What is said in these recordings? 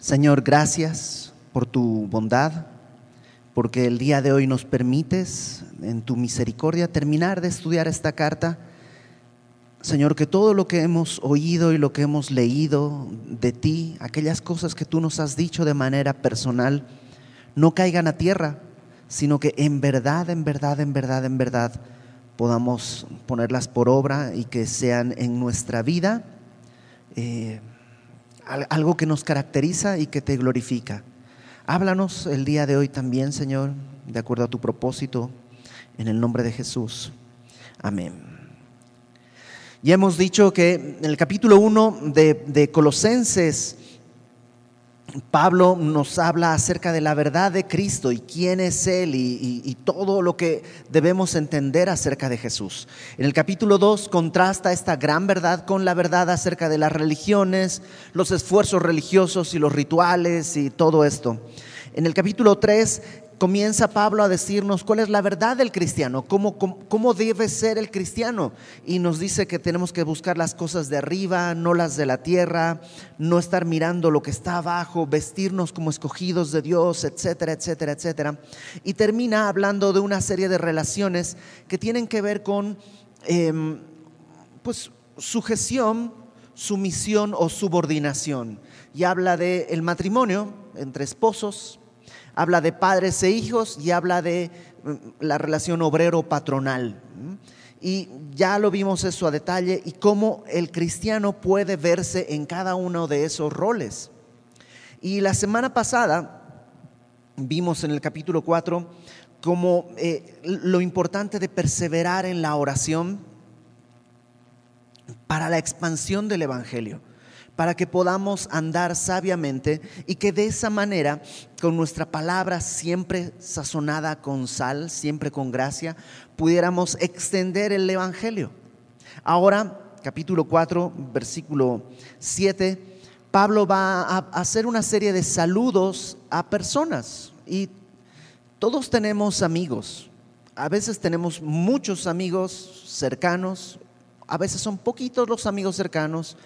Señor, gracias por tu bondad, porque el día de hoy nos permites, en tu misericordia, terminar de estudiar esta carta. Señor, que todo lo que hemos oído y lo que hemos leído de ti, aquellas cosas que tú nos has dicho de manera personal, no caigan a tierra, sino que en verdad, en verdad, en verdad, en verdad podamos ponerlas por obra y que sean en nuestra vida. Eh, algo que nos caracteriza y que te glorifica. Háblanos el día de hoy también, Señor, de acuerdo a tu propósito, en el nombre de Jesús. Amén. Ya hemos dicho que en el capítulo 1 de, de Colosenses, Pablo nos habla acerca de la verdad de Cristo y quién es Él y, todo lo que debemos entender acerca de Jesús. En el capítulo 2 contrasta esta gran verdad con la verdad acerca de las religiones, los esfuerzos religiosos y los rituales y todo esto. En el capítulo 3 comienza Pablo a decirnos cuál es la verdad del cristiano, cómo, debe ser el cristiano. Y nos dice que tenemos que buscar las cosas de arriba, no las de la tierra, no estar mirando lo que está abajo, vestirnos como escogidos de Dios, etcétera, etcétera, etcétera. Y termina hablando de una serie de relaciones que tienen que ver con em, pues, sujeción, sumisión o subordinación. Y habla del el matrimonio entre esposos, habla de padres e hijos y habla de mm, la relación obrero-patronal. Y ya lo vimos eso a detalle y cómo el cristiano puede verse en cada uno de esos roles. Y la semana pasada vimos en el capítulo 4 como eh, lo importante de perseverar en la oración para la expansión del Evangelio para que podamos andar sabiamente y que de esa manera, con nuestra palabra siempre sazonada con sal, siempre con gracia, pudiéramos extender el Evangelio. Ahora, capítulo 4, versículo 7, Pablo va a hacer una serie de saludos a personas y todos tenemos amigos. A veces tenemos muchos amigos cercanos, a veces son poquitos los amigos cercanos,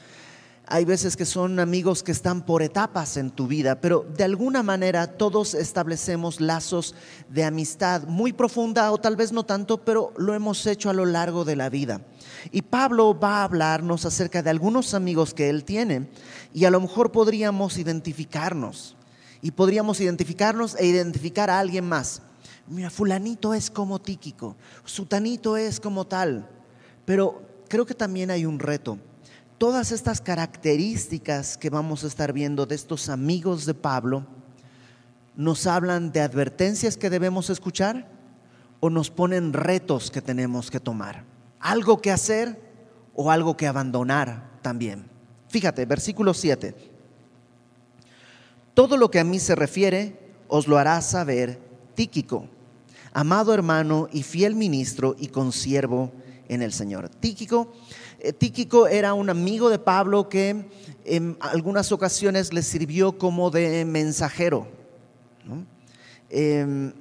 hay veces que son amigos que están por etapas en tu vida, pero de alguna manera todos establecemos lazos de amistad muy profunda o tal vez no tanto, pero lo hemos hecho a lo largo de la vida. Y Pablo va a hablarnos acerca de algunos amigos que él tiene y a lo mejor podríamos identificarnos y podríamos identificarnos e identificar a alguien más. Mira, fulanito es como Tíquico, sutanito es como tal, pero creo que también hay un reto todas estas características que vamos a estar viendo de estos amigos de Pablo nos hablan de advertencias que debemos escuchar o nos ponen retos que tenemos que tomar. Algo que hacer o algo que abandonar también. Fíjate, versículo 7. Todo lo que a mí se refiere os lo hará saber Tíquico, amado hermano y fiel ministro y consiervo en el Señor. Tíquico Tíquico era un amigo de Pablo que en algunas ocasiones le sirvió como de mensajero. Em,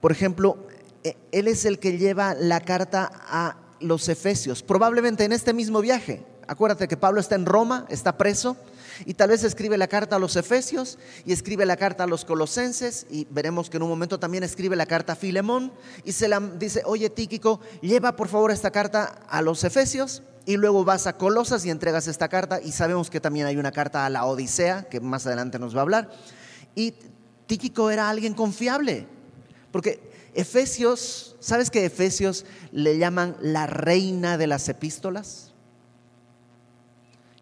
por ejemplo, e, él es el que lleva la carta a los Efesios, probablemente en este mismo viaje. Acuérdate que Pablo está en Roma, está preso, y tal vez escribe la carta a los Efesios y escribe la carta a los Colosenses y veremos que en un momento también escribe la carta a Filemón y se la dice, oye Tíquico, lleva por favor esta carta a los Efesios y luego vas a Colosas y entregas esta carta y sabemos que también hay una carta a la Odisea que más adelante nos va a hablar. Y Tíquico era alguien confiable porque Efesios, ¿sabes que Efesios le llaman la reina de las epístolas?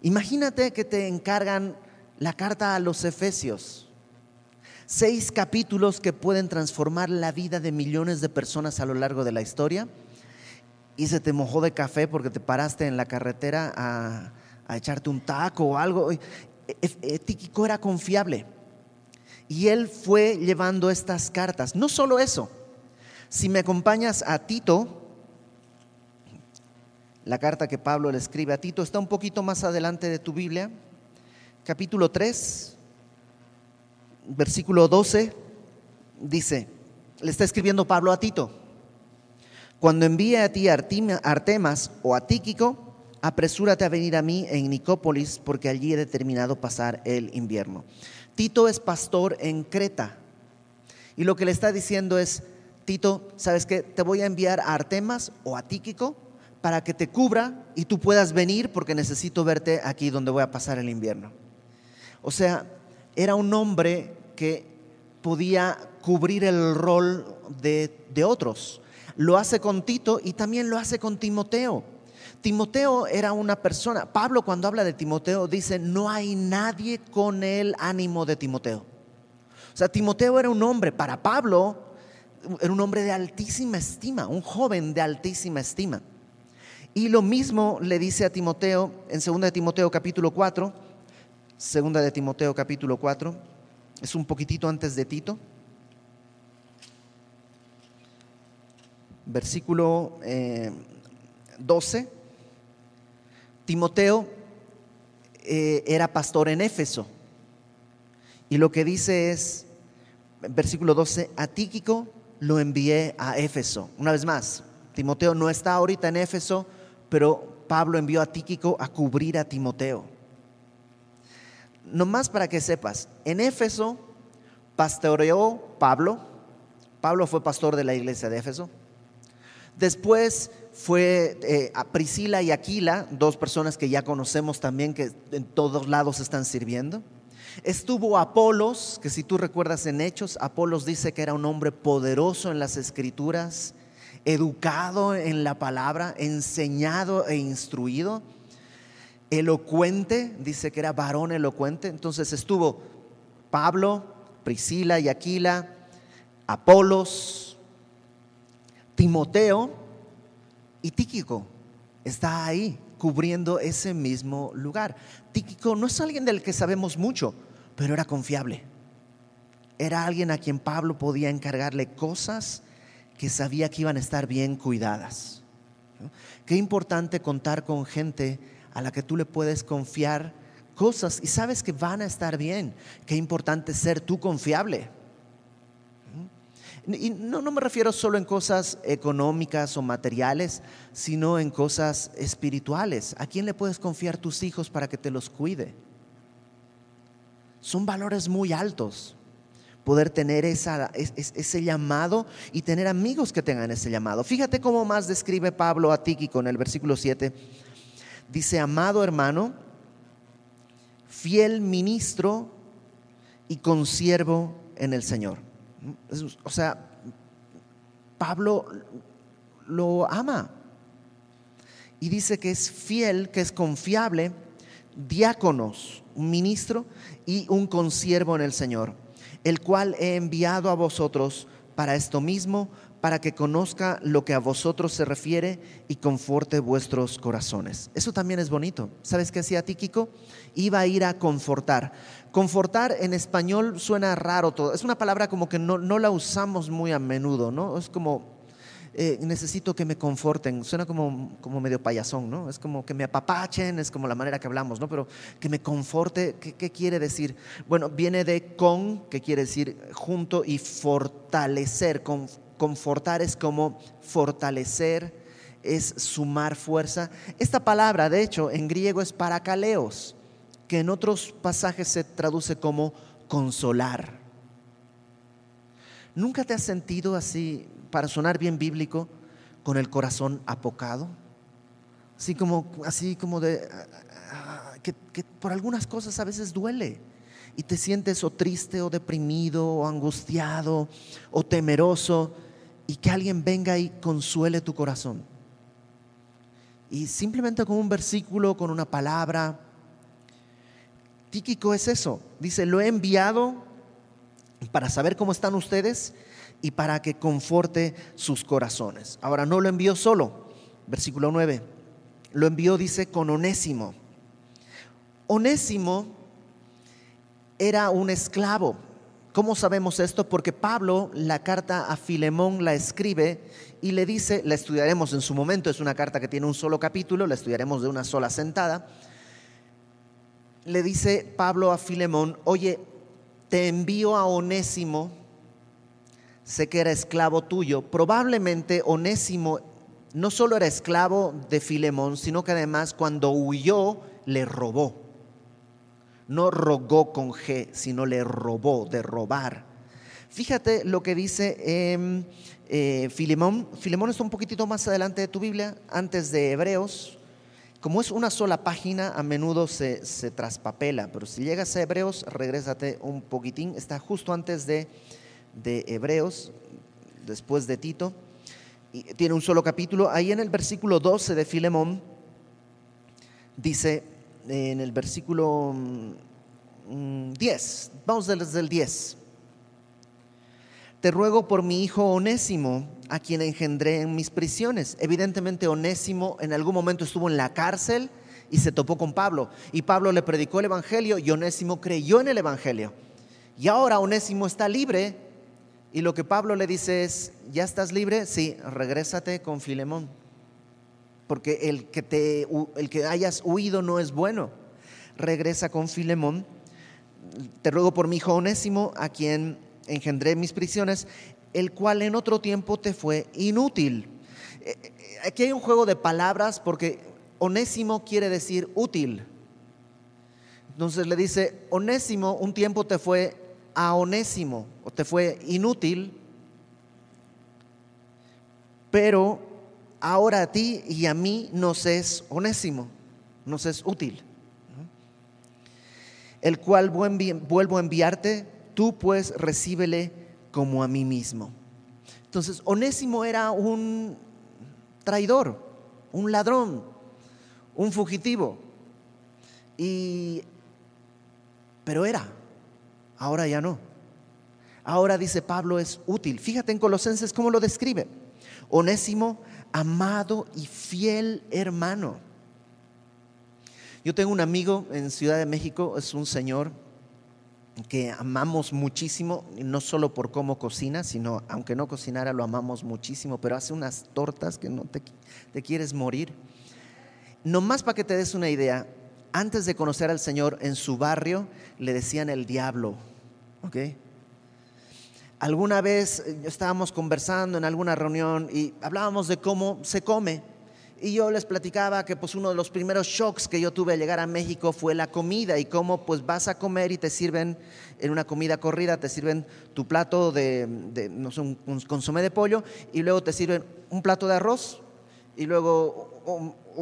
Imagínate que te encargan la carta a los Efesios. Seis capítulos que pueden transformar la vida de millones de personas a lo largo de la historia. Y se te mojó de café porque te paraste en la carretera a, echarte un taco o algo. E, e, Tíquico era confiable. Y él fue llevando estas cartas. No solo eso. Si me acompañas a Tito, la carta que Pablo le escribe a Tito está un poquito más adelante de tu Biblia, capítulo 3, versículo 12, dice, le está escribiendo Pablo a Tito, cuando envíe a ti Artemas o a Tíquico, apresúrate a venir a mí en Nicópolis, porque allí he determinado pasar el invierno. Tito es pastor en Creta. Y lo que le está diciendo es, Tito, ¿sabes qué? Te voy a enviar a Artemas o a Tíquico para que te cubra y tú puedas venir porque necesito verte aquí donde voy a pasar el invierno. O sea, era un hombre que podía cubrir el rol de, otros. Lo hace con Tito y también lo hace con Timoteo. Timoteo era una persona, Pablo cuando habla de Timoteo dice, no hay nadie con el ánimo de Timoteo. O sea, Timoteo era un hombre, para Pablo, era un hombre de altísima estima, un joven de altísima estima. Y lo mismo le dice a Timoteo en 2 de Timoteo capítulo 4, 2 de Timoteo capítulo 4, es un poquitito antes de Tito. Versículo 12. Eh, Timoteo eh, era pastor en Éfeso. Y lo que dice es, versículo 12, a Tíquico lo envié a Éfeso. Una vez más, Timoteo no está ahorita en Éfeso, pero Pablo envió a Tíquico a cubrir a Timoteo. Nomás para que sepas, en Éfeso pastoreó Pablo. Pablo fue pastor de la iglesia de Éfeso. Después fue eh, a Priscila y Aquila, dos personas que ya conocemos también que en todos lados están sirviendo. Estuvo Apolos, que si tú recuerdas en Hechos, Apolos dice que era un hombre poderoso en las escrituras, educado en la palabra, enseñado e instruido, elocuente, dice que era varón elocuente. Entonces estuvo Pablo, Priscila y Aquila, Apolos, Timoteo, y Tíquico está ahí cubriendo ese mismo lugar. Tíquico no es alguien del que sabemos mucho, pero era confiable. Era alguien a quien Pablo podía encargarle cosas que sabía que iban a estar bien cuidadas. Qué importante contar con gente a la que tú le puedes confiar cosas y sabes que van a estar bien. Qué importante ser tú confiable. Y no, no me refiero solo en cosas económicas o materiales, sino en cosas espirituales. ¿A quién le puedes confiar tus hijos para que te los cuide? Son valores muy altos poder tener ese llamado y tener amigos que tengan ese llamado. Fíjate cómo más describe Pablo a Tíquico en el versículo 7. Dice, amado hermano, fiel ministro y consiervo en el Señor. O sea, Pablo lo ama y dice que es fiel, que es confiable, diáconos, un ministro y un consiervo en el Señor, el cual he enviado a vosotros para esto mismo, para que conozca lo que a vosotros se refiere y conforte vuestros corazones. Eso también es bonito. ¿Sabes qué hacía Tíquico? Iba a ir a confortar. Confortar en español suena raro todo. Es una palabra como que no, la usamos muy a menudo, ¿no? Es como, eh, necesito que me conforten. Suena como, como medio payasón, ¿no? Es como que me apapachen, es como la manera que hablamos, ¿no? Pero que me conforte, ¿qué, quiere decir? Bueno, viene de con, que quiere decir junto, y fortalecer. confortar es como fortalecer, es sumar fuerza. Esta palabra, de hecho, en griego es paracaleos que en otros pasajes se traduce como consolar. ¿Nunca te has sentido así, para sonar bien bíblico, con el corazón apocado? Así como, así como de, que, que por algunas cosas a veces duele y te sientes o triste o deprimido o angustiado o temeroso y que alguien venga y consuele tu corazón. Y simplemente con un versículo, con una palabra, Tíquico es eso. Dice, lo he enviado para saber cómo están ustedes y para que conforte sus corazones. Ahora, no lo envió solo. Versículo 9. Lo envió, dice, con Onésimo. Onésimo era un esclavo. ¿Cómo sabemos esto? Porque Pablo la carta a Filemón la escribe y le dice, la estudiaremos en su momento, es una carta que tiene un solo capítulo, la estudiaremos de una sola sentada le dice Pablo a Filemón, oye, te envío a Onésimo, sé que era esclavo tuyo, probablemente Onésimo no solo era esclavo de Filemón, sino que además cuando huyó le robó. No rogó con G, sino le robó, de robar. Fíjate lo que dice eh, Filemón. Filemón está un poquitito más adelante de tu Biblia, antes de Hebreos. Como es una sola página, a menudo se, se traspapela, pero si llegas a Hebreos, regrésate un poquitín. Está justo antes de, de Hebreos, después de Tito tiene un solo capítulo. Ahí en el versículo 12 de Filemón dice, en el versículo 10, mm, mm, vamos desde el 10. Te ruego por mi hijo Onésimo, a quien engendré en mis prisiones. Evidentemente Onésimo en algún momento estuvo en la cárcel y se topó con Pablo. Y Pablo le predicó el Evangelio y Onésimo creyó en el Evangelio. Y ahora Onésimo está libre y lo que Pablo le dice es, ¿ya estás libre? Sí, regrésate con Filemón. Porque el que, te, el que hayas huido no es bueno. Regresa con Filemón. Te ruego por mi hijo Onésimo, a quien engendré mis prisiones, el cual en otro tiempo te fue inútil. Eh, eh, aquí hay un juego de palabras porque Onésimo quiere decir útil. Entonces le dice, Onésimo un tiempo te fue a Onésimo o te fue inútil, pero ahora a ti y a mí nos es Onésimo, nos es útil. El cual vuelvo a enviarte, tú pues recíbele como a mí mismo. Entonces, Onésimo era un traidor, un ladrón, un fugitivo. Y pero era ahora ya no. Ahora dice Pablo es útil. Fíjate en Colosenses cómo lo describe. Onésimo, amado y fiel hermano. Yo tengo un amigo en Ciudad de México, es un señor que amamos muchísimo, no solo por cómo cocina, sino aunque no cocinara, lo amamos muchísimo, pero hace unas tortas que no te, quieres morir. Nomás para que te des una idea, antes de conocer al Señor en su barrio le decían el diablo ¿ok? Alguna vez eh, estábamos conversando en alguna reunión y hablábamos de cómo se come. Y yo les platicaba que pues uno de los primeros shocks que yo tuve al llegar a México fue la comida y cómo pues vas a comer y te sirven en una comida corrida, te sirven tu plato de, no sé, un, consomé de pollo y luego te sirven un plato de arroz y luego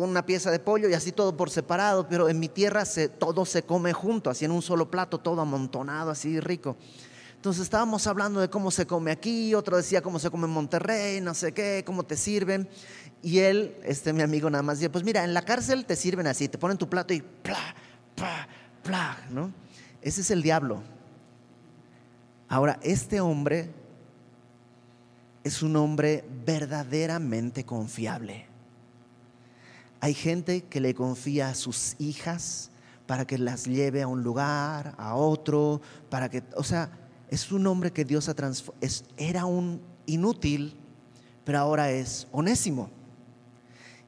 una pieza de pollo y así todo por separado, pero en mi tierra se, todo se come junto, así en un solo plato, todo amontonado, así rico. Entonces estábamos hablando de cómo se come aquí, otro decía cómo se come en Monterrey, no sé qué, cómo te sirven. Y él, este mi amigo nada más, decía, pues mira, en la cárcel te sirven así, te ponen tu plato y pla, pla, pla, ¿no? Ese es el diablo. Ahora, este hombre es un hombre verdaderamente confiable. Hay gente que le confía a sus hijas para que las lleve a un lugar, a otro, para que, o sea, es un hombre que Dios ha transformado. Era un inútil, pero ahora es onésimo.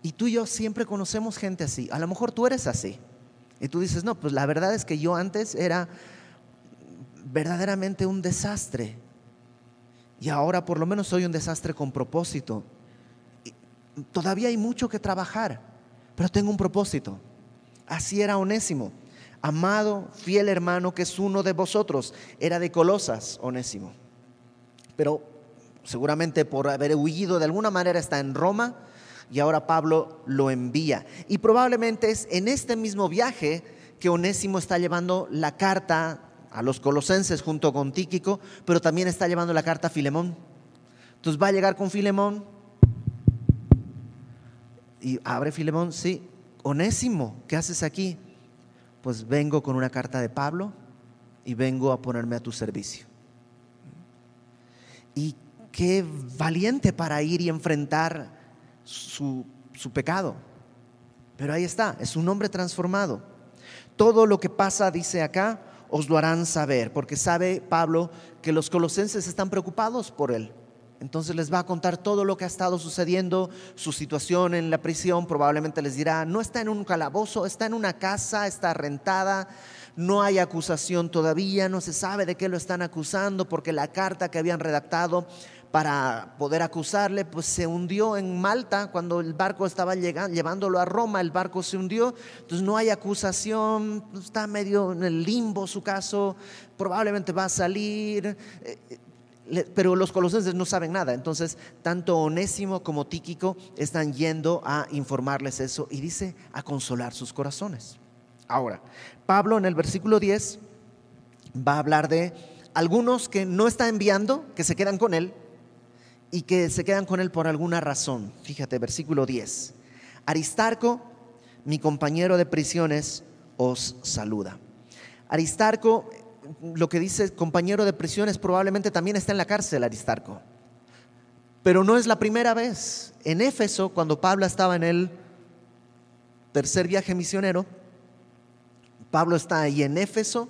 Y tú y yo siempre conocemos gente así. A lo mejor tú eres así. Y tú dices, no, pues la verdad es que yo antes era verdaderamente un desastre. Y ahora por lo menos soy un desastre con propósito. todavía hay mucho que trabajar pero tengo un propósito. Así era Onésimo, amado, fiel hermano que es uno de vosotros. Era de Colosas, Onésimo. Pero seguramente por haber huido de alguna manera está en Roma y ahora Pablo lo envía. Y probablemente es en este mismo viaje que Onésimo está llevando la carta a los colosenses junto con Tíquico, pero también está llevando la carta a Filemón. Entonces va a llegar con Filemón, y abre Filemón, sí, Onésimo, ¿qué haces aquí? Pues vengo con una carta de Pablo y vengo a ponerme a tu servicio. Y qué valiente para ir y enfrentar su, su pecado. Pero ahí está, es un hombre transformado. Todo lo que pasa, dice acá, os lo harán saber, porque sabe Pablo que los colosenses están preocupados por él. Entonces les va a contar todo lo que ha estado sucediendo, su situación en la prisión, probablemente les dirá, no está en un calabozo, está en una casa, está rentada, no hay acusación todavía, no se sabe de qué lo están acusando porque la carta que habían redactado para poder acusarle, pues se hundió en Malta cuando el barco estaba llegando, llevándolo a Roma, el barco se hundió, entonces no hay acusación, está medio en el limbo su caso, probablemente va a salir, eh, pero los colosenses no saben nada, entonces tanto Onésimo como Tíquico están yendo a informarles eso y dice a consolar sus corazones. Ahora, Pablo en el versículo 10 va a hablar de algunos que no está enviando, que se quedan con él y que se quedan con él por alguna razón. Fíjate, versículo 10. Aristarco, mi compañero de prisiones, os saluda. Aristarco, lo que dice compañero de prisiones, probablemente también está en la cárcel, Aristarco. Pero no es la primera vez. En Éfeso, cuando Pablo estaba en el tercer viaje misionero, Pablo está ahí en Éfeso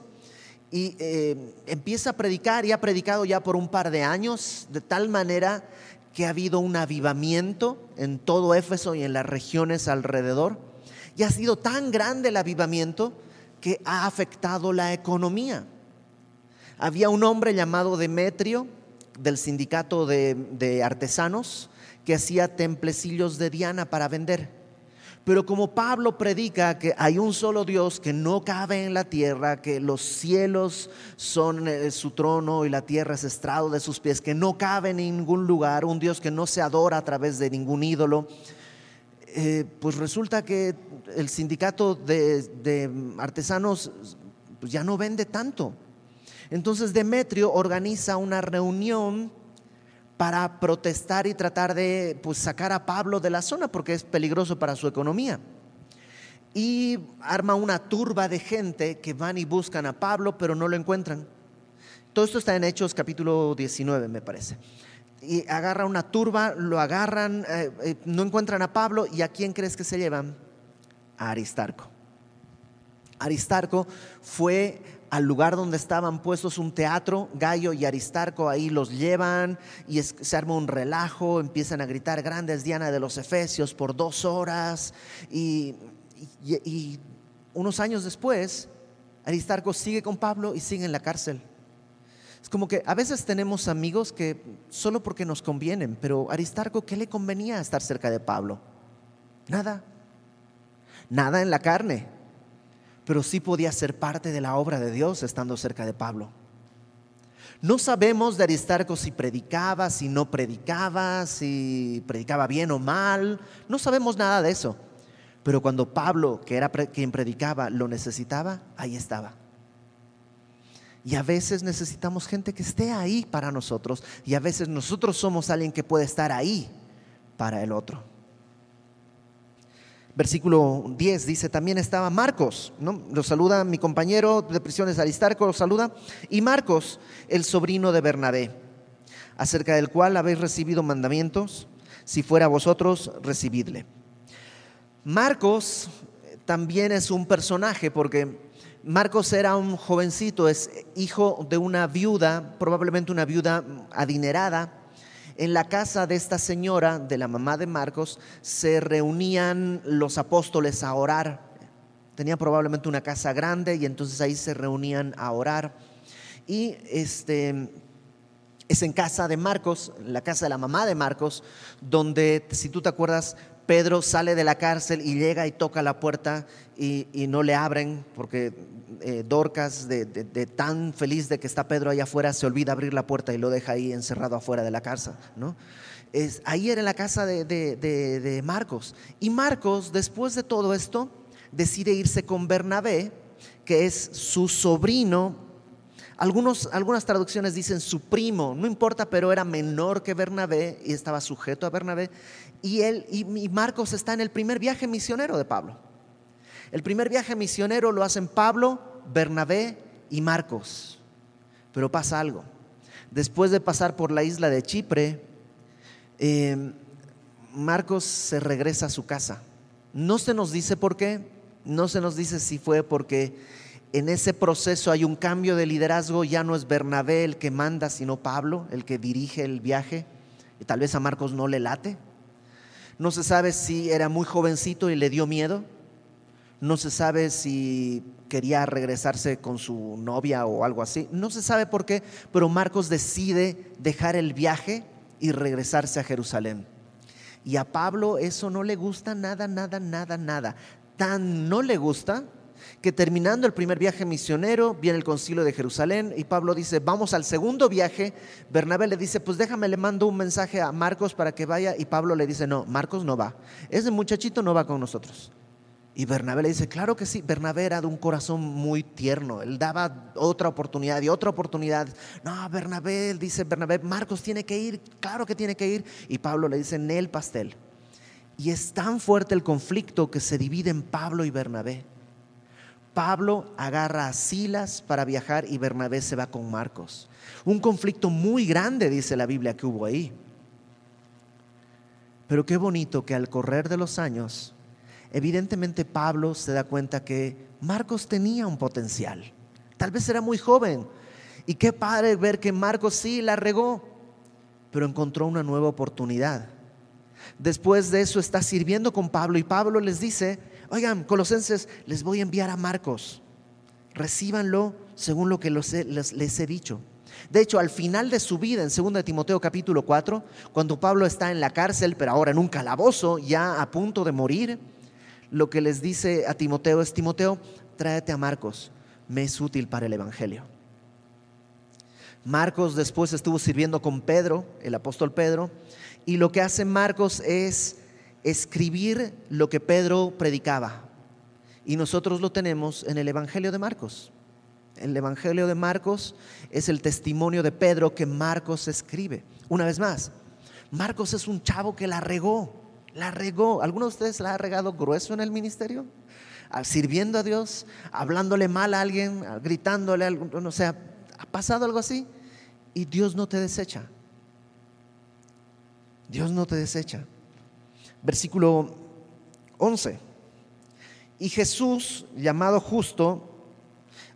y eh, empieza a predicar y ha predicado ya por un par de años, de tal manera que ha habido un avivamiento en todo Éfeso y en las regiones alrededor. Y ha sido tan grande el avivamiento que ha afectado la economía. Había un hombre llamado Demetrio del sindicato de, artesanos que hacía templecillos de Diana para vender. Pero como Pablo predica que hay un solo Dios que no cabe en la tierra, que los cielos son eh, su trono y la tierra es estrado de sus pies, que no cabe en ningún lugar, un Dios que no se adora a través de ningún ídolo, eh, pues resulta que el sindicato de, de artesanos pues ya no vende tanto. Entonces Demetrio organiza una reunión para protestar y tratar de pues, sacar a Pablo de la zona porque es peligroso para su economía. Y arma una turba de gente que van y buscan a Pablo, pero no lo encuentran. Todo esto está en Hechos capítulo 19, me parece. Y agarra una turba, lo agarran, eh, eh, no encuentran a Pablo, ¿y a quién crees que se llevan? A Aristarco. Aristarco fue al lugar donde estaban puestos un teatro, Gallo y Aristarco ahí los llevan y se arma un relajo, empiezan a gritar grandes Diana de los Efesios por dos horas y, y unos años después Aristarco sigue con Pablo y sigue en la cárcel. Es como que a veces tenemos amigos que solo porque nos convienen, pero Aristarco, ¿qué le convenía estar cerca de Pablo? Nada. Nada en la carne pero sí podía ser parte de la obra de Dios estando cerca de Pablo. No sabemos de Aristarco si predicaba, si no predicaba, si predicaba bien o mal. No sabemos nada de eso. Pero cuando Pablo, que era quien predicaba, lo necesitaba, ahí estaba. Y a veces necesitamos gente que esté ahí para nosotros. Y a veces nosotros somos alguien que puede estar ahí para el otro. Versículo 10 dice, también estaba Marcos, ¿no? Lo saluda mi compañero de prisiones Aristarco, lo saluda, y Marcos, el sobrino de Bernabé, acerca del cual habéis recibido mandamientos, si fuera vosotros, recibidle. Marcos también es un personaje porque Marcos era un jovencito, es hijo de una viuda, probablemente una viuda adinerada, en la casa de esta señora, de la mamá de Marcos, se reunían los apóstoles a orar. Tenía probablemente una casa grande y entonces ahí se reunían a orar. Y este es en casa de Marcos, la casa de la mamá de Marcos, donde, si tú te acuerdas, Pedro sale de la cárcel y llega y toca la puerta y, no le abren porque eh, Dorcas, de, tan feliz de que está Pedro allá afuera, se olvida abrir la puerta y lo deja ahí encerrado afuera de la casa. ¿no? Es, ahí era la casa de, Marcos. Y Marcos, después de todo esto, decide irse con Bernabé, que es su sobrino. Algunos, algunas traducciones dicen su primo, no importa, pero era menor que Bernabé y estaba sujeto a Bernabé. Y, él, y Marcos está en el primer viaje misionero de Pablo. El primer viaje misionero lo hacen Pablo, Bernabé y Marcos. Pero pasa algo. Después de pasar por la isla de Chipre, eh, Marcos se regresa a su casa. No se nos dice por qué, no se nos dice si fue porque en ese proceso hay un cambio de liderazgo, ya no es Bernabé el que manda, sino Pablo el que dirige el viaje. Y tal vez a Marcos no le late. No se sabe si era muy jovencito y le dio miedo. No se sabe si quería regresarse con su novia o algo así. No se sabe por qué, pero Marcos decide dejar el viaje y regresarse a Jerusalén. Y a Pablo eso no le gusta nada, nada, nada, nada. Tan no le gusta que terminando el primer viaje misionero viene el concilio de Jerusalén y Pablo dice, vamos al segundo viaje. Bernabé le dice, pues déjame, le mando un mensaje a Marcos para que vaya y Pablo le dice, no, Marcos no va. Ese muchachito no va con nosotros. Y Bernabé le dice, claro que sí, Bernabé era de un corazón muy tierno, él daba otra oportunidad y otra oportunidad. No, Bernabé, dice Bernabé, Marcos tiene que ir, claro que tiene que ir. Y Pablo le dice, en el pastel. Y es tan fuerte el conflicto que se divide en Pablo y Bernabé. Pablo agarra a Silas para viajar y Bernabé se va con Marcos. Un conflicto muy grande, dice la Biblia, que hubo ahí. Pero qué bonito que al correr de los años, evidentemente Pablo se da cuenta que Marcos tenía un potencial. Tal vez era muy joven. Y qué padre ver que Marcos sí la regó, pero encontró una nueva oportunidad. Después de eso está sirviendo con Pablo y Pablo les dice, oigan, colosenses, les voy a enviar a Marcos. Recíbanlo según lo que les, les he dicho. De hecho, al final de su vida, en 2 Timoteo capítulo 4, cuando Pablo está en la cárcel, pero ahora en un calabozo, ya a punto de morir, lo que les dice a Timoteo es, Timoteo, tráete a Marcos, me es útil para el Evangelio. Marcos después estuvo sirviendo con Pedro, el apóstol Pedro, y lo que hace Marcos es escribir lo que Pedro predicaba. Y nosotros lo tenemos en el Evangelio de Marcos. El Evangelio de Marcos es el testimonio de Pedro que Marcos escribe. Una vez más, Marcos es un chavo que la regó, la regó. ¿Alguno de ustedes la ha regado grueso en el ministerio? Ah, sirviendo a Dios, hablándole mal a alguien, gritándole, algo, o sea, ¿ha pasado algo así? Y Dios no te desecha. Dios no te desecha. Versículo 11. Y Jesús, llamado justo,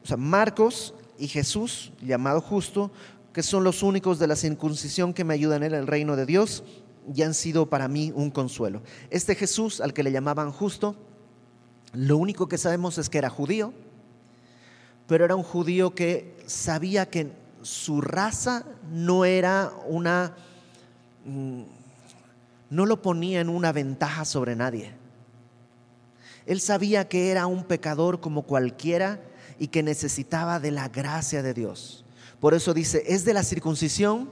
o sea, Marcos y Jesús, llamado justo, que son los únicos de la circuncisión que me ayudan en el reino de Dios, y han sido para mí un consuelo. Este Jesús, al que le llamaban justo, lo único que sabemos es que era judío, pero era un judío que sabía que su raza no era una mm, no lo ponía en una ventaja sobre nadie. Él sabía que era un pecador como cualquiera y que necesitaba de la gracia de Dios. Por eso dice, es de la circuncisión,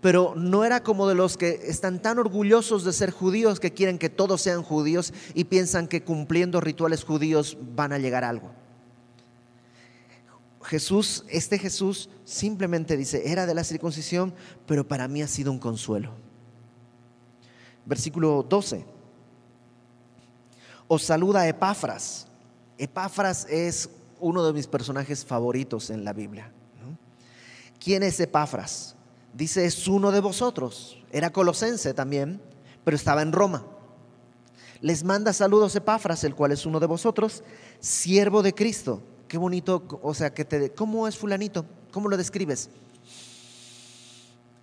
pero no era como de los que están tan orgullosos de ser judíos que quieren que todos sean judíos y piensan que cumpliendo rituales judíos van a llegar a algo. Jesús, este Jesús simplemente dice, era de la circuncisión, pero para mí ha sido un consuelo versículo 12. Os saluda Epafras. Epafras es uno de mis personajes favoritos en la Biblia. ¿Quién es Epafras? Dice, es uno de vosotros. Era colosense también, pero estaba en Roma. Les manda saludos Epafras, el cual es uno de vosotros, siervo de Cristo. Qué bonito, o sea, que te, ¿cómo es fulanito? ¿Cómo lo describes?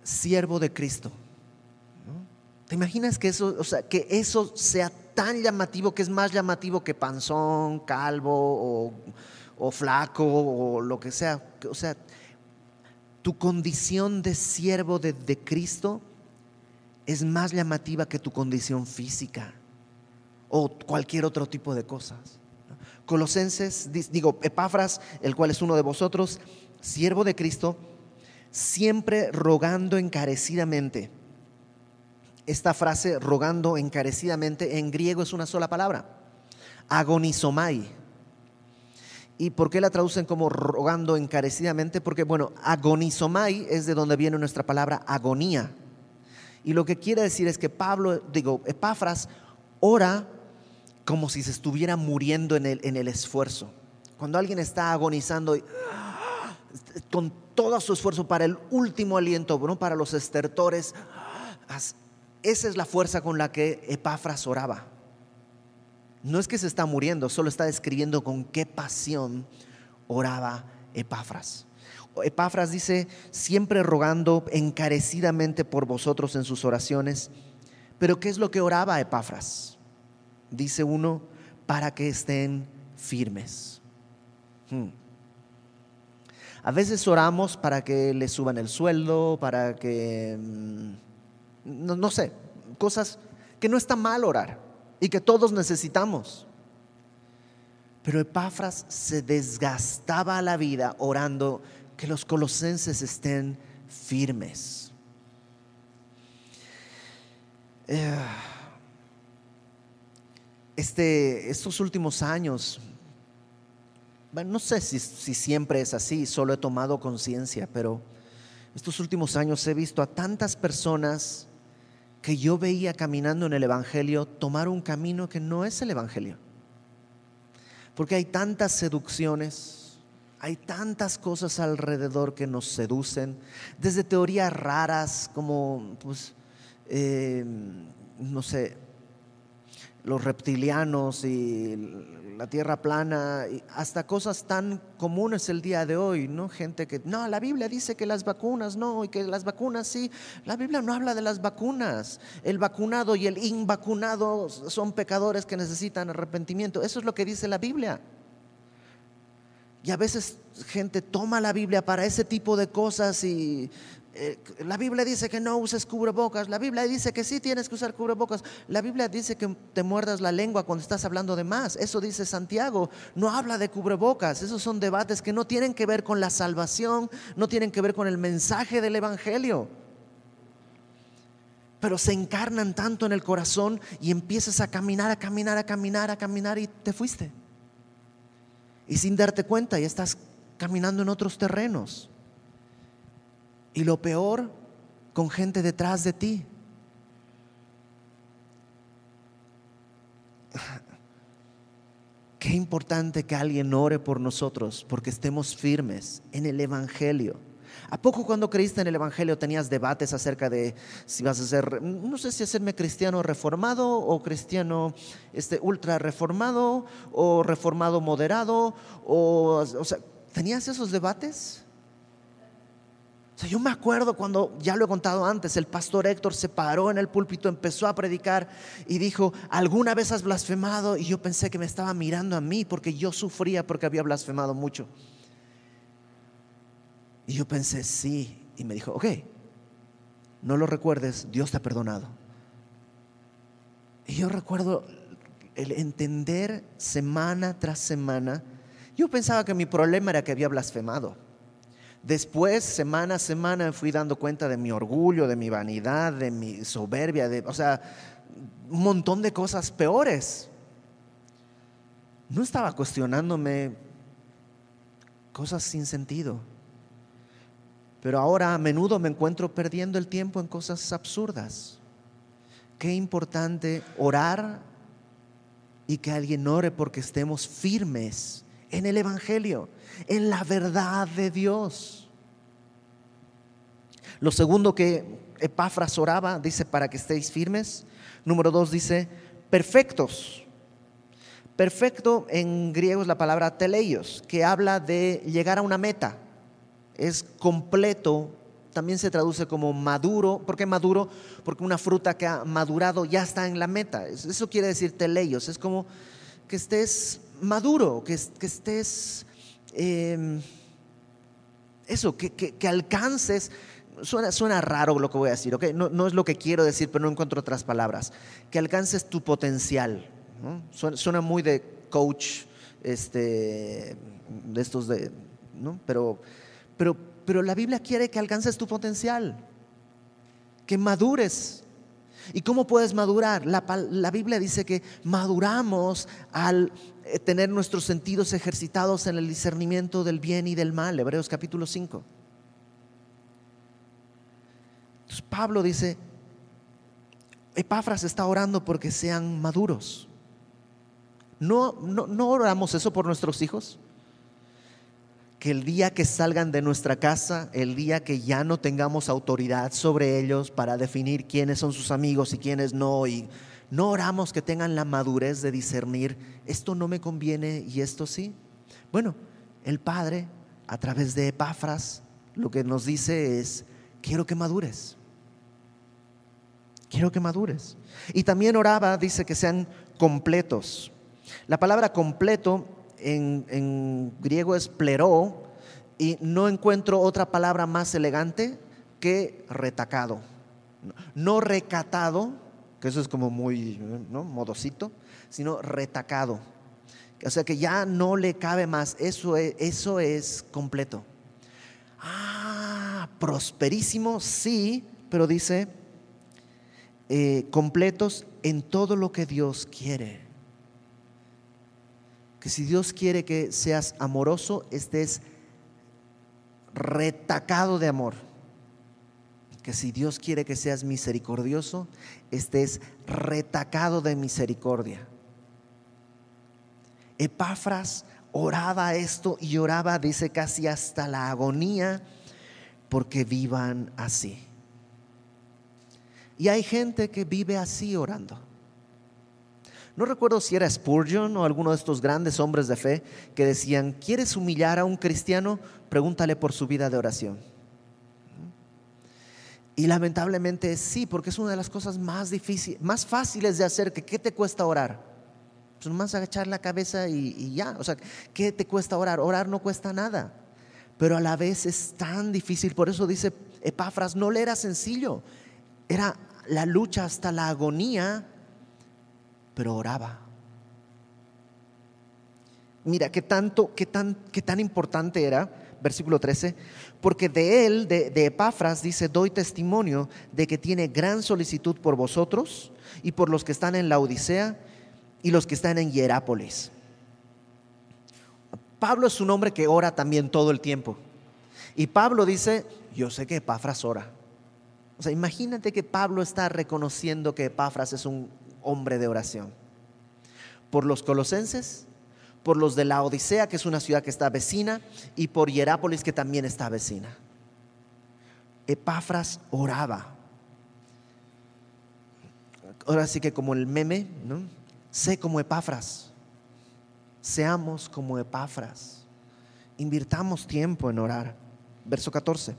Siervo de Cristo. ¿Te imaginas que eso, o sea, que eso sea tan llamativo, que es más llamativo que panzón, calvo o, flaco o lo que sea? O sea, tu condición de siervo de, de Cristo es más llamativa que tu condición física o cualquier otro tipo de cosas. Colosenses, digo, Epafras, el cual es uno de vosotros, siervo de Cristo, siempre rogando encarecidamente esta frase rogando encarecidamente en griego es una sola palabra, agonizomai. ¿Y por qué la traducen como rogando encarecidamente? Porque, bueno, agonizomai es de donde viene nuestra palabra agonía. Y lo que quiere decir es que Pablo, digo, Epafras, ora como si se estuviera muriendo en el, en el esfuerzo. Cuando alguien está agonizando con todo su esfuerzo para el último aliento, ¿no? para los estertores, esa es la fuerza con la que Epafras oraba. No es que se está muriendo, solo está describiendo con qué pasión oraba Epafras. Epafras dice, siempre rogando encarecidamente por vosotros en sus oraciones. Pero ¿qué es lo que oraba Epafras? Dice uno, para que estén firmes. Hmm. A veces oramos para que le suban el sueldo, para que... Mm, no, sé, cosas que no está mal orar y que todos necesitamos. Pero Epafras se desgastaba la vida orando que los colosenses estén firmes. Eh, este, estos últimos años, no sé si siempre es así, solo he tomado conciencia, pero estos últimos años he visto a tantas personas que yo veía caminando en el Evangelio tomar un camino que no es el Evangelio. Porque hay tantas seducciones, hay tantas cosas alrededor que nos seducen, desde teorías raras como, pues, eh, no sé, los reptilianos y la tierra plana, hasta cosas tan comunes el día de hoy, ¿no? Gente que, no, la Biblia dice que las vacunas no, y que las vacunas sí. La Biblia no habla de las vacunas. El vacunado y el invacunado son pecadores que necesitan arrepentimiento. Eso es lo que dice la Biblia. Y a veces gente toma la Biblia para ese tipo de cosas y la Biblia dice que no uses cubrebocas, la Biblia dice que sí tienes que usar cubrebocas, la Biblia dice que te muerdas la lengua cuando estás hablando de más, eso dice Santiago, no habla de cubrebocas, esos son debates que no tienen que ver con la salvación, no tienen que ver con el mensaje del Evangelio, pero se encarnan tanto en el corazón y empiezas a caminar, a caminar, a caminar, a caminar y te fuiste. Y sin darte cuenta ya estás caminando en otros terrenos. Y lo peor, con gente detrás de ti. Qué importante que alguien ore por nosotros porque estemos firmes en el Evangelio. ¿A poco cuando creíste en el Evangelio tenías debates acerca de si vas a ser, no sé si hacerme cristiano reformado o cristiano este, ultra reformado o reformado moderado? O, o sea, ¿tenías esos debates? Yo me acuerdo cuando, ya lo he contado antes, el pastor Héctor se paró en el púlpito, empezó a predicar y dijo, ¿alguna vez has blasfemado? Y yo pensé que me estaba mirando a mí porque yo sufría porque había blasfemado mucho. Y yo pensé, sí. Y me dijo, ok, no lo recuerdes, Dios te ha perdonado. Y yo recuerdo el entender semana tras semana, yo pensaba que mi problema era que había blasfemado. Después, semana a semana, me fui dando cuenta de mi orgullo, de mi vanidad, de mi soberbia, de, o sea, un montón de cosas peores. No estaba cuestionándome cosas sin sentido. Pero ahora a menudo me encuentro perdiendo el tiempo en cosas absurdas. Qué importante orar y que alguien ore porque estemos firmes en el Evangelio, en la verdad de Dios. Lo segundo que Epafras oraba, dice, para que estéis firmes. Número dos dice, perfectos. Perfecto en griego es la palabra teleios, que habla de llegar a una meta. Es completo, también se traduce como maduro. ¿Por qué maduro? Porque una fruta que ha madurado ya está en la meta. Eso quiere decir teleios. Es como que estés maduro, que, estés, em, eso, que, alcances, suena, suena, raro lo que voy a decir, no, no, es lo que quiero decir, pero no encuentro otras palabras, que alcances tu potencial. Suena, muy de coach, este, de estos de, ¿no? pero, pero, pero la Biblia quiere que alcances tu potencial, que madures ¿Y cómo puedes madurar? La, Biblia dice que maduramos al eh, tener nuestros sentidos ejercitados en el discernimiento del bien y del mal. Hebreos capítulo 5. Entonces Pablo dice, Epafras está orando porque sean maduros. ¿No, no, no oramos eso por nuestros hijos? Que el día que salgan de nuestra casa, el día que ya no tengamos autoridad sobre ellos para definir quiénes son sus amigos y quiénes no, y no oramos que tengan la madurez de discernir, esto no me conviene y esto sí. Bueno, el Padre, a través de Epafras, lo que nos dice es, quiero que madures. Quiero que madures. Y también oraba, dice que sean completos. La palabra completo en, griego es pleró y no encuentro otra palabra más elegante que retacado. No recatado, que eso es como muy modosito, sino retacado. O sea que ya no le cabe más, eso es, eso es completo. Ah, prosperísimo, sí, pero dice, eh, completos en todo lo que Dios quiere. Que si Dios quiere que seas amoroso, estés retacado de amor. Que si Dios quiere que seas misericordioso, estés retacado de misericordia. Epafras oraba esto y oraba, dice casi hasta la agonía, porque vivan así. Y hay gente que vive así orando. No recuerdo si era Spurgeon o alguno de estos grandes hombres de fe que decían, ¿quieres humillar a un cristiano? Pregúntale por su vida de oración. Y lamentablemente sí, porque es una de las cosas más difíciles, más fáciles de hacer, que ¿qué te cuesta orar? Pues nomás agachar la cabeza y, y ya. O sea, ¿qué te cuesta orar? Orar no cuesta nada, pero a la vez es tan difícil. Por eso dice Epafras, no le era sencillo. Era la lucha hasta la agonía, pero oraba. Mira, qué tanto, qué tan, qué tan importante era, versículo 13, porque de él, de, Epafras, dice, doy testimonio de que tiene gran solicitud por vosotros y por los que están en la Odisea y los que están en Hierápolis. Pablo es un hombre que ora también todo el tiempo. Y Pablo dice, yo sé que Epafras ora. O sea, imagínate que Pablo está reconociendo que Epafras es un hombre de oración. Por los colosenses, por los de la Odisea, que es una ciudad que está vecina, y por Hierápolis, que también está vecina. Epafras oraba. Ahora sí que como el meme, ¿no? Sé como Epafras. Seamos como Epafras. Invirtamos tiempo en orar. Verso 14.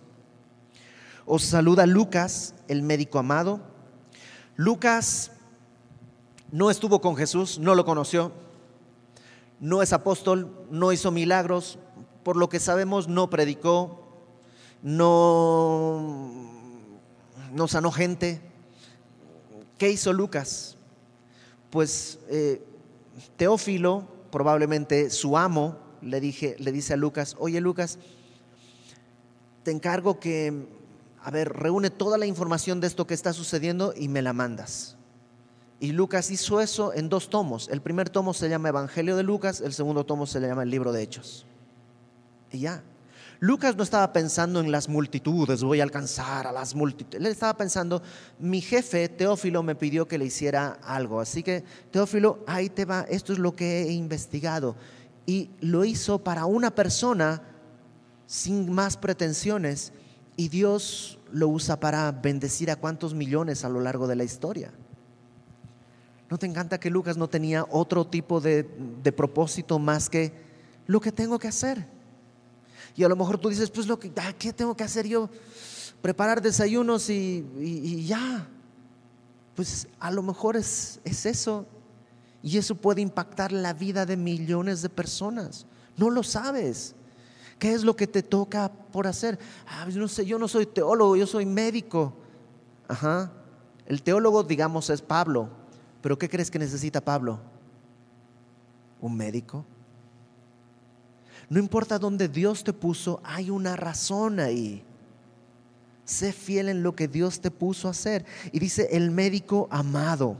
Os saluda Lucas, el médico amado. Lucas no estuvo con Jesús, no lo conoció, no es apóstol, no hizo milagros, por lo que sabemos no predicó, no, no sanó gente. ¿Qué hizo Lucas? Pues eh, Teófilo, probablemente su amo, le, dije, le dice a Lucas, oye Lucas, te encargo que a ver, reúne toda la información de esto que está sucediendo y me la mandas. Y Lucas hizo eso en dos tomos. El primer tomo se llama Evangelio de Lucas, el segundo tomo se llama el libro de Hechos. Y ya. Lucas no estaba pensando en las multitudes, voy a alcanzar a las multitudes. Él estaba pensando, mi jefe Teófilo me pidió que le hiciera algo. Así que, Teófilo, ahí te va, esto es lo que he investigado. Y lo hizo para una persona sin más pretensiones y Dios lo usa para bendecir a cuántos millones a lo largo de la historia. ¿No te encanta que Lucas no tenía otro tipo de, propósito más que lo que tengo que hacer? Y a lo mejor tú dices, pues lo que, ah, ¿qué tengo que hacer yo? Preparar desayunos y, ya. Pues a lo mejor es, es eso. Y eso puede impactar la vida de millones de personas. No lo sabes. ¿Qué es lo que te toca por hacer? Ah, no sé, yo no soy teólogo, yo soy médico. Ajá. El teólogo, digamos, es Pablo. Pero ¿qué crees que necesita Pablo? ¿Un médico? No importa dónde Dios te puso, hay una razón ahí. Sé fiel en lo que Dios te puso a hacer. Y dice el médico amado.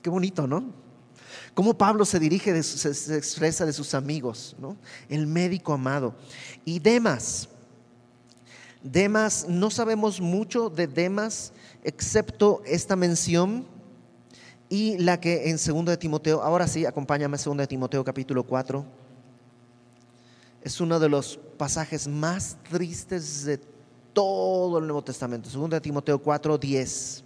Qué bonito, ¿no? Cómo Pablo se dirige, se, expresa de sus amigos, ¿no? El médico amado. Y Demas. Demas, no sabemos mucho de Demas, excepto esta mención y la que en 2 de Timoteo, ahora sí, acompáñame a 2 de Timoteo capítulo 4. Es uno de los pasajes más tristes de todo el Nuevo Testamento. 2 de Timoteo 4, 10.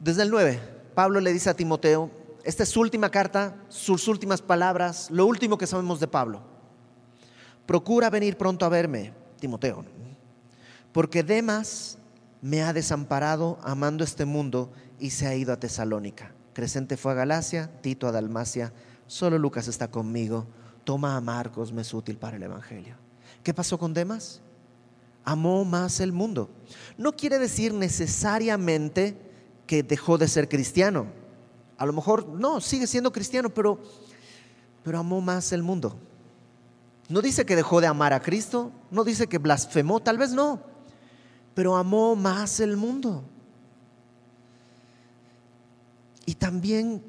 Desde el 9. Pablo le dice a Timoteo, esta es su última carta, sus últimas palabras, lo último que sabemos de Pablo. Procura venir pronto a verme, Timoteo, porque Demas me ha desamparado amando este mundo y se ha ido a Tesalónica. Crescente fue a Galacia, Tito a Dalmacia, solo Lucas está conmigo. Toma a Marcos, me es útil para el Evangelio. ¿Qué pasó con Demas? amó más el mundo. No quiere decir necesariamente que dejó de ser cristiano. A lo mejor no, sigue siendo cristiano, pero, pero amó más el mundo. No dice que dejó de amar a Cristo, no dice que blasfemó, tal vez no, pero amó más el mundo. Y también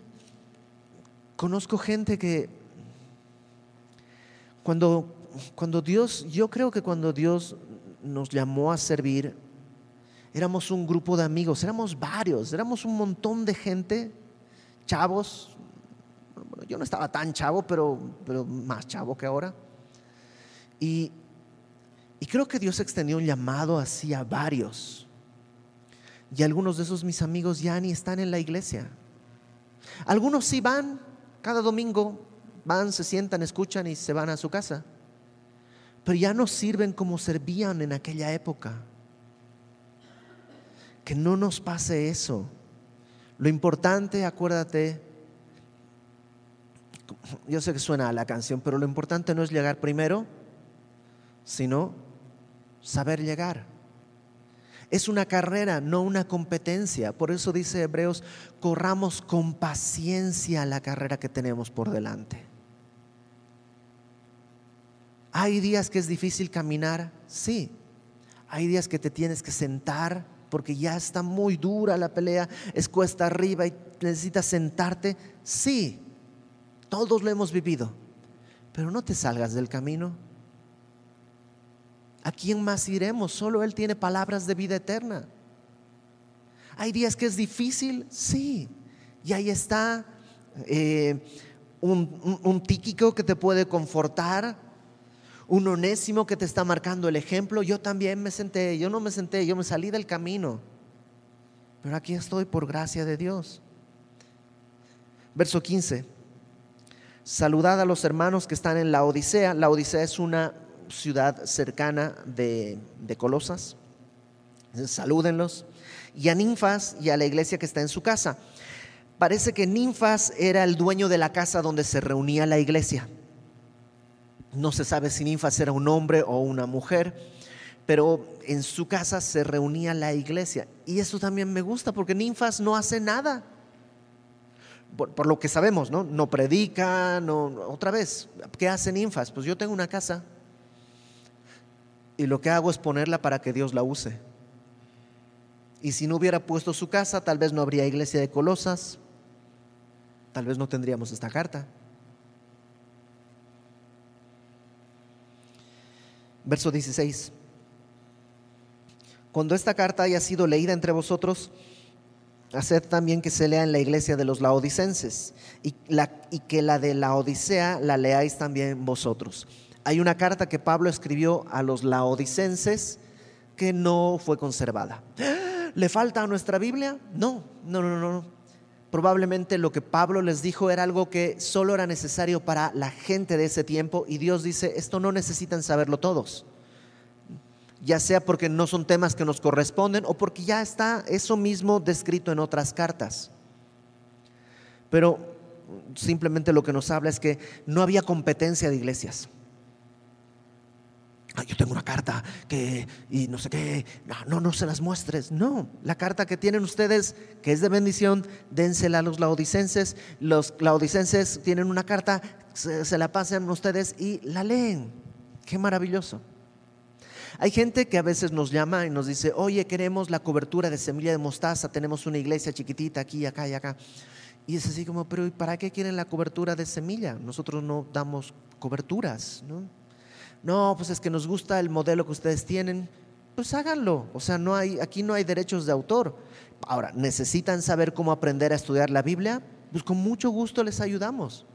conozco gente que cuando, cuando Dios, yo creo que cuando Dios nos llamó a servir, éramos un grupo de amigos, éramos varios, éramos un montón de gente, chavos. yo no estaba tan chavo, pero, pero más chavo que ahora. Y, y creo que Dios extendió un llamado así a varios. Y algunos de esos mis amigos ya ni están en la iglesia. Algunos sí van cada domingo, van, se sientan, escuchan y se van a su casa. Pero ya no sirven como servían en aquella época. Que no nos pase eso. Lo importante, acuérdate, yo sé que suena a la canción, pero lo importante no es llegar primero, sino saber llegar. Es una carrera, no una competencia. Por eso dice Hebreos, corramos con paciencia la carrera que tenemos por delante. Hay días que es difícil caminar, sí. Hay días que te tienes que sentar porque ya está muy dura la pelea, es cuesta arriba y necesitas sentarte, sí. Todos lo hemos vivido, pero no te salgas del camino. ¿A quién más iremos? Solo Él tiene palabras de vida eterna. Hay días que es difícil, sí. Y ahí está eh, un, un tíquico que te puede confortar, un onésimo que te está marcando el ejemplo. Yo también me senté, yo no me senté, yo me salí del camino. Pero aquí estoy por gracia de Dios. Verso 15. Saludad a los hermanos que están en la Odisea. La Odisea es una ciudad cercana de, Colosas. salúdenlos. Y a Ninfas y a la iglesia que está en su casa. Parece que Ninfas era el dueño de la casa donde se reunía la iglesia. No se sabe si Ninfas era un hombre o una mujer, pero en su casa se reunía la iglesia. Y eso también me gusta porque Ninfas no hace nada. Por, lo que sabemos, ¿no? No predica, no, otra vez, ¿qué hace Ninfas? Pues yo tengo una casa y lo que hago es ponerla para que Dios la use. Y si no hubiera puesto su casa, tal vez no habría iglesia de Colosas, tal vez no tendríamos esta carta. Verso 16. Cuando esta carta haya sido leída entre vosotros, haced también que se lea en la iglesia de los laodicenses y, que la de la Odisea la leáis también vosotros hay una carta que Pablo escribió a los laodicenses que no fue conservada. ¿Le falta a nuestra Biblia? No, no, no, no. Probablemente lo que Pablo les dijo era algo que solo era necesario para la gente de ese tiempo y Dios dice, esto no necesitan saberlo todos. Ya sea porque no son temas que nos corresponden o porque ya está eso mismo descrito en otras cartas. Pero simplemente lo que nos habla es que no había competencia de iglesias yo tengo una carta que, y no sé qué, no, no, no se las muestres. No, la carta que tienen ustedes, que es de bendición, dénsela a los laodicenses. Los laodicenses tienen una carta, se, la pasan ustedes y la leen. Qué maravilloso. Hay gente que a veces nos llama y nos dice, oye, queremos la cobertura de semilla de mostaza, tenemos una iglesia chiquitita aquí, acá y acá. Y es así como, pero ¿para qué quieren la cobertura de semilla? Nosotros no damos coberturas, ¿no? No, pues es que nos gusta el modelo que ustedes tienen, pues háganlo. O sea, no hay, aquí no hay derechos de autor. Ahora, ¿necesitan saber cómo aprender a estudiar la Biblia? Pues con mucho gusto les ayudamos.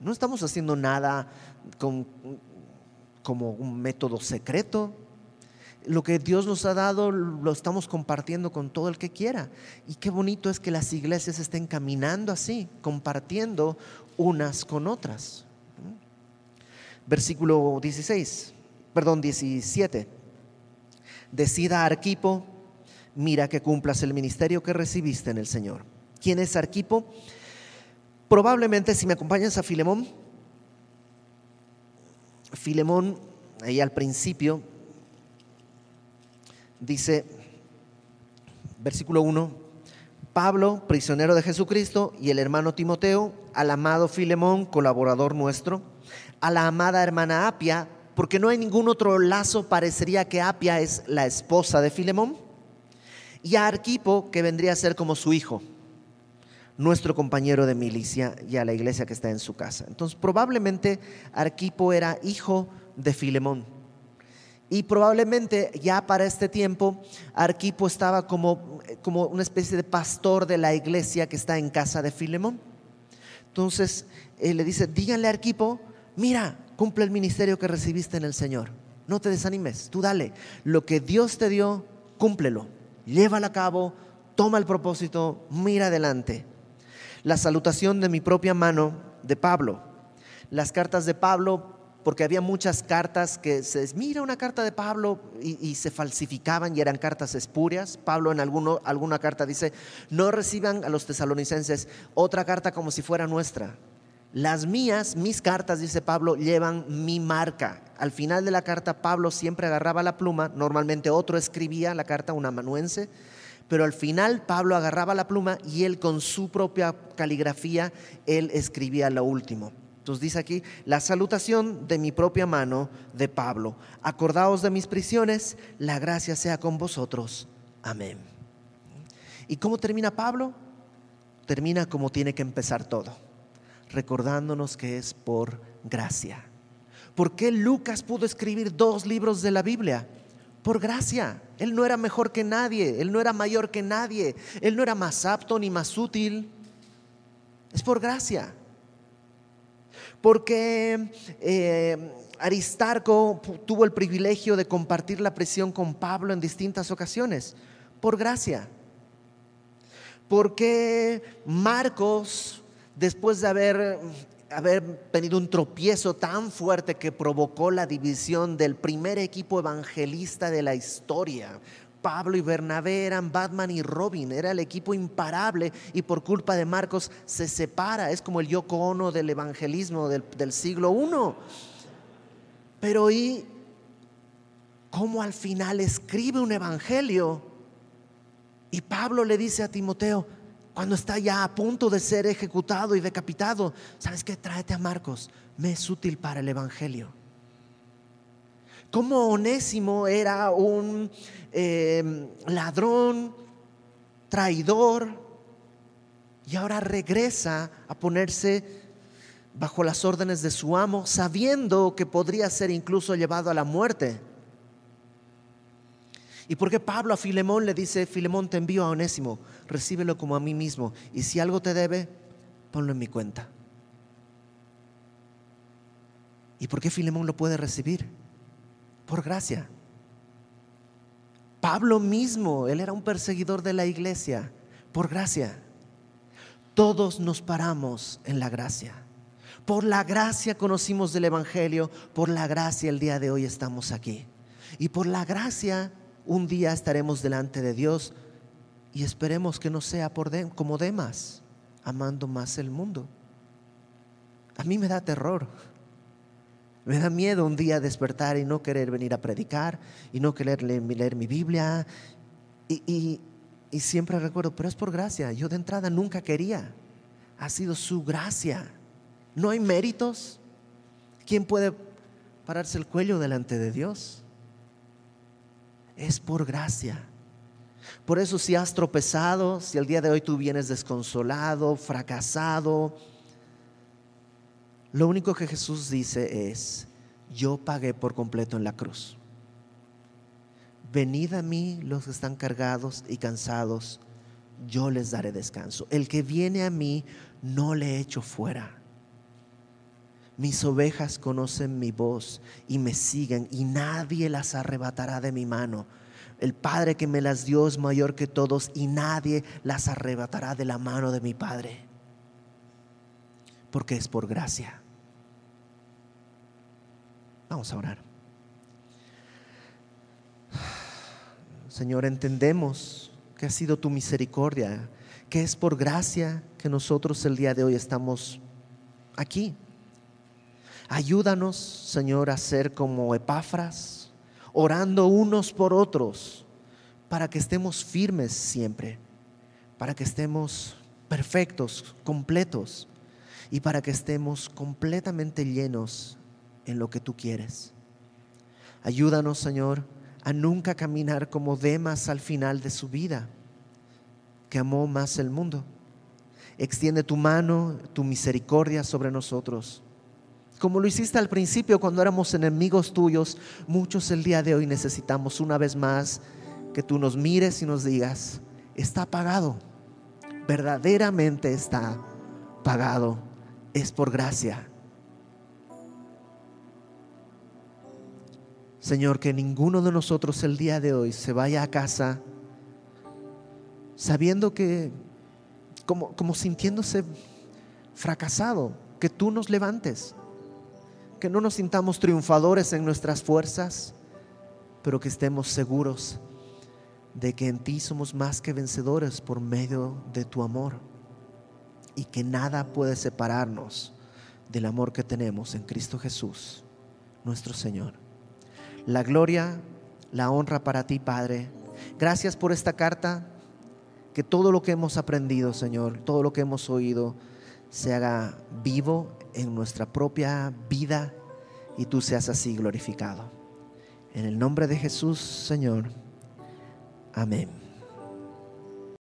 No estamos haciendo nada como un método secreto. Lo que Dios nos ha dado lo estamos compartiendo con todo el que quiera. Y qué bonito es que las iglesias estén caminando así, compartiendo unas con otras versículo 16, perdón, 17. Decida Arquipo, mira que cumplas el ministerio que recibiste en el Señor. ¿Quién es Arquipo? Probablemente si me acompañas a Filemón, Filemón, ahí al principio, dice, versículo 1, Pablo, prisionero de Jesucristo, y el hermano Timoteo, al amado Filemón, colaborador nuestro, a la amada hermana Apia, porque no hay ningún otro lazo, parecería que Apia es la esposa de Filemón, y a Arquipo, que vendría a ser como su hijo, nuestro compañero de milicia, y a la iglesia que está en su casa. Entonces, probablemente Arquipo era hijo de Filemón. Y probablemente ya para este tiempo Arquipo estaba como, como una especie de pastor de la iglesia que está en casa de Filemón. Entonces él le dice, díganle a Arquipo, mira, cumple el ministerio que recibiste en el Señor. No te desanimes, tú dale. Lo que Dios te dio, cúmplelo. Llévalo a cabo, toma el propósito, mira adelante. La salutación de mi propia mano de Pablo. Las cartas de Pablo porque había muchas cartas que se mira una carta de Pablo y, se falsificaban y eran cartas espurias. Pablo en alguno, alguna carta dice, no reciban a los tesalonicenses otra carta como si fuera nuestra. Las mías, mis cartas, dice Pablo, llevan mi marca. Al final de la carta Pablo siempre agarraba la pluma, normalmente otro escribía la carta, un amanuense, pero al final Pablo agarraba la pluma y él con su propia caligrafía, él escribía lo último. Entonces dice aquí, la salutación de mi propia mano de Pablo. Acordaos de mis prisiones, la gracia sea con vosotros. Amén. ¿Y cómo termina Pablo? Termina como tiene que empezar todo, recordándonos que es por gracia. ¿Por qué Lucas pudo escribir dos libros de la Biblia? Por gracia. Él no era mejor que nadie, él no era mayor que nadie, él no era más apto ni más útil. Es por gracia porque eh, Aristarco tuvo el privilegio de compartir la prisión con Pablo en distintas ocasiones, por gracia. Porque Marcos, después de haber, haber tenido un tropiezo tan fuerte que provocó la división del primer equipo evangelista de la historia, Pablo y Bernabé eran Batman y Robin, era el equipo imparable y por culpa de Marcos se separa, es como el Yoko Ono del evangelismo del, siglo I. Pero ¿y cómo al final escribe un evangelio? Y Pablo le dice a Timoteo, cuando está ya a punto de ser ejecutado y decapitado, ¿sabes qué? Tráete a Marcos, me es útil para el evangelio. Como Onésimo era un eh, ladrón, traidor, y ahora regresa a ponerse bajo las órdenes de su amo, sabiendo que podría ser incluso llevado a la muerte. ¿Y porque Pablo a Filemón le dice, Filemón te envío a Onésimo, recíbelo como a mí mismo, y si algo te debe, ponlo en mi cuenta? ¿Y por qué Filemón lo puede recibir? Por gracia. Pablo mismo, él era un perseguidor de la iglesia, por gracia. Todos nos paramos en la gracia. Por la gracia conocimos del Evangelio, por la gracia el día de hoy estamos aquí. Y por la gracia un día estaremos delante de Dios y esperemos que no sea por como demás, amando más el mundo. A mí me da terror me da miedo un día despertar y no querer venir a predicar y no querer leer, mi Biblia. Y, y siempre recuerdo, pero es por gracia. Yo de entrada nunca quería. Ha sido su gracia. No hay méritos. ¿Quién puede pararse el cuello delante de Dios? Es por gracia. Por eso si has tropezado, si el día de hoy tú vienes desconsolado, fracasado, lo único que Jesús dice es, yo pagué por completo en la cruz. Venid a mí los que están cargados y cansados, yo les daré descanso. El que viene a mí, no le echo fuera. Mis ovejas conocen mi voz y me siguen y nadie las arrebatará de mi mano. El Padre que me las dio es mayor que todos y nadie las arrebatará de la mano de mi Padre. Porque es por gracia. Vamos a orar. Señor, entendemos que ha sido tu misericordia, que es por gracia que nosotros el día de hoy estamos aquí. Ayúdanos, Señor, a ser como Epafras, orando unos por otros, para que estemos firmes siempre, para que estemos perfectos, completos y para que estemos completamente llenos en lo que tú quieres. Ayúdanos, Señor, a nunca caminar como Demas al final de su vida, que amó más el mundo. Extiende tu mano, tu misericordia sobre nosotros. Como lo hiciste al principio cuando éramos enemigos tuyos, muchos el día de hoy necesitamos una vez más que tú nos mires y nos digas, está pagado, verdaderamente está pagado, es por gracia. Señor, que ninguno de nosotros el día de hoy se vaya a casa sabiendo que, como, como sintiéndose fracasado, que tú nos levantes que no nos sintamos triunfadores en nuestras fuerzas, pero que estemos seguros de que en ti somos más que vencedores por medio de tu amor y que nada puede separarnos del amor que tenemos en Cristo Jesús, nuestro Señor. La gloria, la honra para ti, Padre. Gracias por esta carta, que todo lo que hemos aprendido, Señor, todo lo que hemos oído, se haga vivo en nuestra propia vida y tú seas así glorificado. En el nombre de Jesús, Señor. Amén.